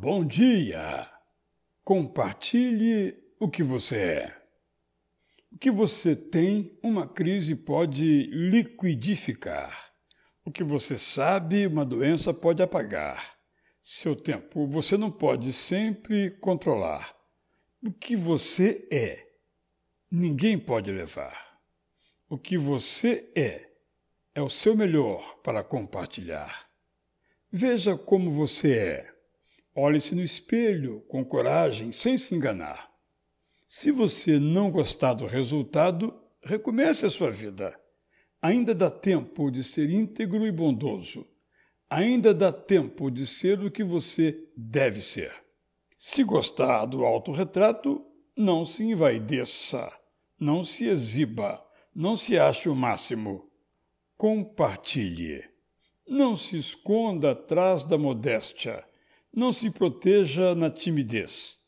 Bom dia! Compartilhe o que você é. O que você tem, uma crise pode liquidificar. O que você sabe, uma doença pode apagar. Seu tempo você não pode sempre controlar. O que você é, ninguém pode levar. O que você é, é o seu melhor para compartilhar. Veja como você é. Olhe-se no espelho com coragem, sem se enganar. Se você não gostar do resultado, recomece a sua vida. Ainda dá tempo de ser íntegro e bondoso. Ainda dá tempo de ser o que você deve ser. Se gostar do autorretrato, não se envaideça, não se exiba, não se ache o máximo. Compartilhe. Não se esconda atrás da modéstia. Não se proteja na timidez.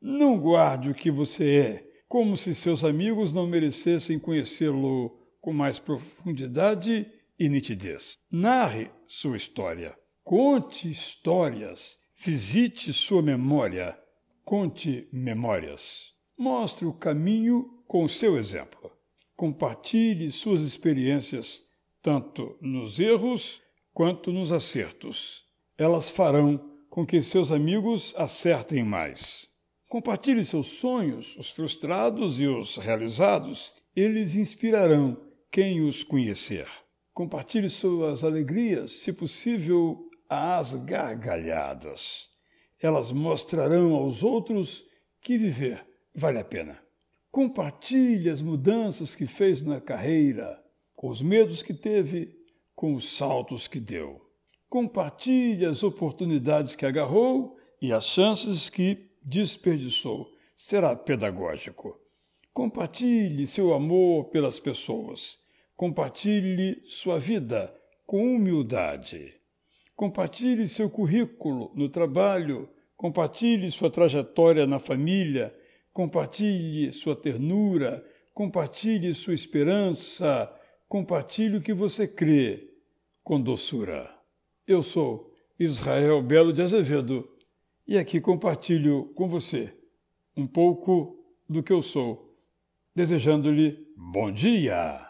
Não guarde o que você é, como se seus amigos não merecessem conhecê-lo com mais profundidade e nitidez. Narre sua história. Conte histórias. Visite sua memória. Conte memórias. Mostre o caminho com o seu exemplo. Compartilhe suas experiências, tanto nos erros quanto nos acertos. Elas farão com que seus amigos acertem mais. Compartilhe seus sonhos, os frustrados e os realizados. Eles inspirarão quem os conhecer. Compartilhe suas alegrias, se possível, às gargalhadas. Elas mostrarão aos outros que viver vale a pena. Compartilhe as mudanças que fez na carreira, com os medos que teve, com os saltos que deu. Compartilhe as oportunidades que agarrou e as chances que desperdiçou. Será pedagógico. Compartilhe seu amor pelas pessoas. Compartilhe sua vida com humildade. Compartilhe seu currículo no trabalho. Compartilhe sua trajetória na família. Compartilhe sua ternura. Compartilhe sua esperança. Compartilhe o que você crê com doçura. Eu sou Israel Belo de Azevedo e aqui compartilho com você um pouco do que eu sou, desejando-lhe bom dia!